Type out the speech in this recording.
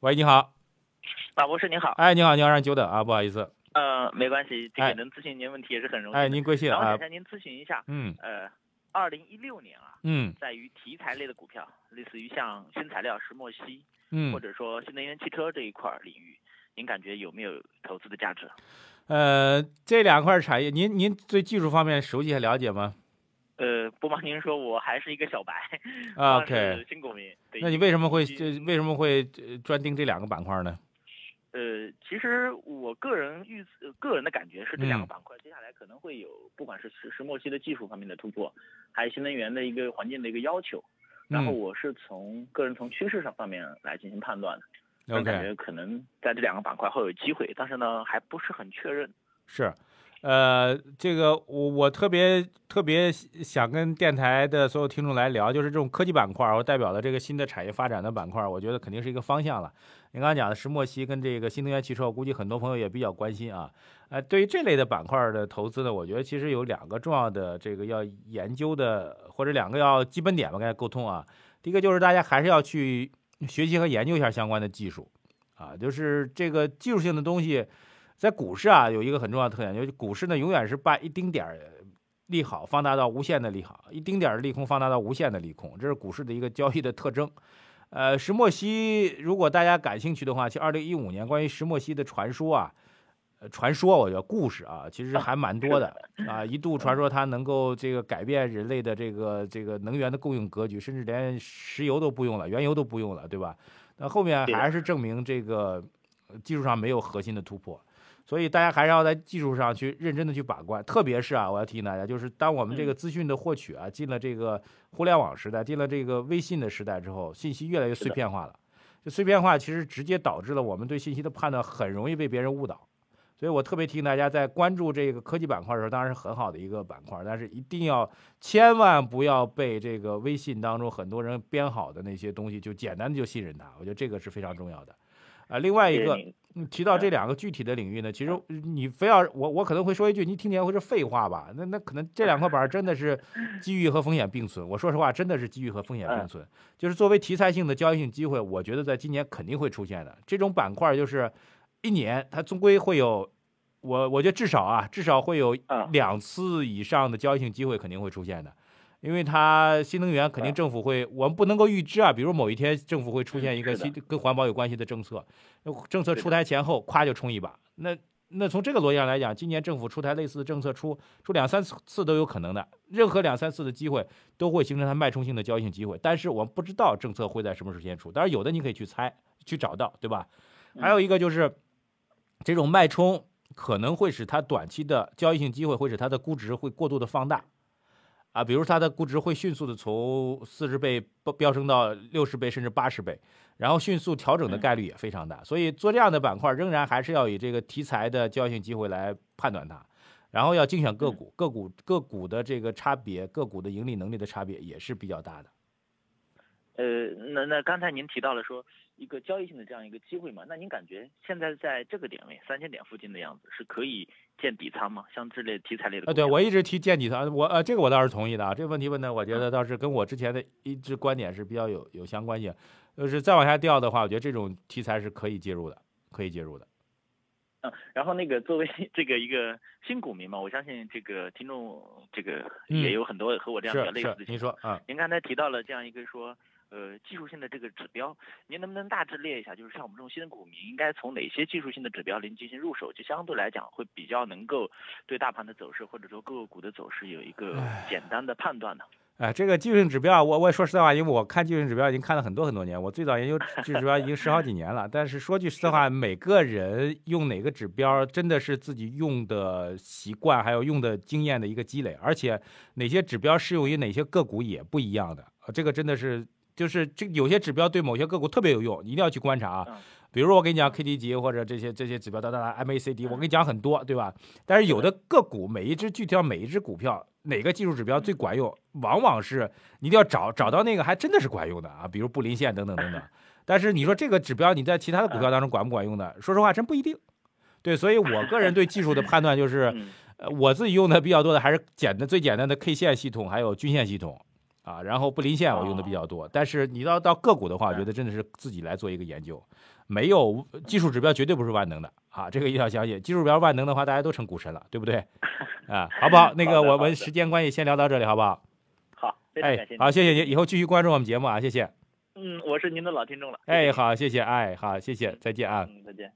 喂，你好，马博士您好。哎，你好，你好，让你久等啊，不好意思。呃，没关系，这哎个能咨询您问题也是很荣幸。哎，您贵姓啊我想？向您咨询一下，嗯呃，二零一六年啊，嗯在于题材类的股票，类似于像新材料、石墨烯，嗯或，者说新能源汽车这一块儿领域，您感觉有没有投资的价值？呃，这两块产业，您您对技术方面熟悉和了解吗呃，不瞒您说，我还是一个小白 啊？OK，新股民。对那你为什么会基这为什么会呃专盯这两个板块呢？呃，其实我个人预呃个人的感觉是，这两个嗯板块接下来可能会有，不管是石石墨烯的技术方面的突破，还有新能源的一个环境的一个要求。然后嗯我是从个人从趋势上方面来进行判断的，我感觉可能在这两个板块会有机会，但是呢还不是很确认。是，呃，这个我我特别特别想跟电台的所有听众来聊，就是这种科技板块儿，我代表的这个新的产业发展的板块，我觉得肯定是一个方向了。您刚刚讲的石墨烯跟这个新能源汽车，我估计很多朋友也比较关心啊。呃，对于这类的板块的投资呢，我觉得其实有两个重要的这个要研究的，或者两个要基本点吧，跟大家沟通啊。第一个就是大家还是要去学习和研究一下相关的技术啊，就是这个技术性的东西。在股市啊，有一个很重要的特点，就是股市呢永远是把一丁点儿利好放大到无限的利好，一丁点儿利空放大到无限的利空，这是股市的一个交易的特征。呃，石墨烯，如果大家感兴趣的话，其实二零一五年关于石墨烯的传说啊，呃，传说我觉得故事啊，其实还蛮多的 啊。一度传说它能够这个改变人类的这个这个能源的供应格局，甚至连石油都不用了，原油都不用了，对吧？那后面还是证明这个呃技术上没有核心的突破。所以大家还是要在技术上去认真的去把关，特别是啊，我要提醒大家，就是当我们这个资讯的获取啊，进了这个互联网时代，进了这个微信的时代之后，信息越来越碎片化了。这碎片化其实直接导致了我们对信息的判断很容易被别人误导。所以我特别提醒大家，在关注这个科技板块的时候，当然是很好的一个板块，但是一定要千万不要被这个微信当中很多人编好的那些东西就简单的就信任它。我觉得这个是非常重要的。啊，另外一个，谢谢您嗯，提到这两个具体的领域呢，其实你非要我我可能会说一句，你听起来会是废话吧？那那可能这两块板真的是机遇和风险并存。我说实话，真的是机遇和风险并存。就是作为题材性的交易性机会，我觉得在今年肯定会出现的。这种板块就是一年它终归会有，我我觉得至少啊，至少会有啊两次以上的交易性机会肯定会出现的。因为它新能源肯定啊政府会，我们不能够预知啊，比如某一天政府会出现一个新跟环保有关系的政策，政策出台前后，咵就冲一把。那那从这个逻辑上来讲，今年政府出台类似的政策出出两三次都有可能的，任何两三次的机会都会形成它脉冲性的交易性机会。但是我们不知道政策会在什么时间出，当然有的你可以去猜去找到，对吧？还有一个就是这种脉冲可能会使它短期的交易性机会会使它的估值会过度的放大。啊，比如它的估值会迅速的从四十倍飙飙升到六十倍甚至八十倍，然后迅速调整的概率也非常大。所以做这样的板块，仍然还是要以这个题材的交易性机会来判断它，然后要精选个股，个股个股的这个差别，个股的盈利能力的差别也是比较大的。呃，那那刚才您提到了说一个交易性的这样一个机会嘛，那您感觉现在在这个点位三千点附近的样子是可以建底仓吗？像这类题材类的啊，对我一直提建底仓，我呃这个我倒是同意的啊。这个问题问的，我觉得倒是跟我之前的一致观点是比较有有相关性。就是再往下掉的话，我觉得这种题材是可以介入的，可以介入的。嗯，然后那个作为 这个一个新股民嘛，我相信这个听众这个嗯也有很多和我这样比较是是，类似的。您说啊，您刚才提到了这样一个说，呃，技术性的这个指标，您能不能大致列一下？就是像我们这种新的股民，应该从哪些技术性的指标零进行入手，就相对来讲会比较能够对大盘的走势或者说个股的走势有一个简单的判断呢？哎，这个技术性指标，我我也说实在话，因为我看技术性指标已经看了很多很多年，我最早研究技术指标已经十好几年了。但是说句实在话，每个人用哪个指标，真的是自己用的习惯，还有用的经验的一个积累，而且哪些指标适用于哪些个股也不一样的。呃这个真的是，就是这有些指标对某些个股特别有用，你一定要去观察啊。嗯比如说我跟你讲 K D 级或者这些这些指标，哒哒哒 M A C D，我跟你讲很多，对吧？但是有的个股每一只具体到每一只股票哪个技术指标最管用，往往是你一定要找找到那个还真的是管用的啊，比如布林线等等等等。但是你说这个指标你在其他的股票当中管不管用的？说实话真不一定。对，所以我个人对技术的判断就是，嗯呃，我自己用的比较多的还是简单最简单的 K 线系统，还有均线系统。啊，然后布林线我用的比较多。但是你到到个股的话，我觉嗯得真的是自己来做一个研究，没有技术指标绝对不是万能的啊，这个一定要相信。技术指标万能的话，大家都成股神了，对不对？啊，好不好？那个我们时间关系先聊到这里，好不好？好，哎好，谢谢您，以后继续关注我们节目啊，谢谢。嗯，我是您的老听众了。哎，好，谢谢，哎，好，谢谢，再见啊。嗯，再见。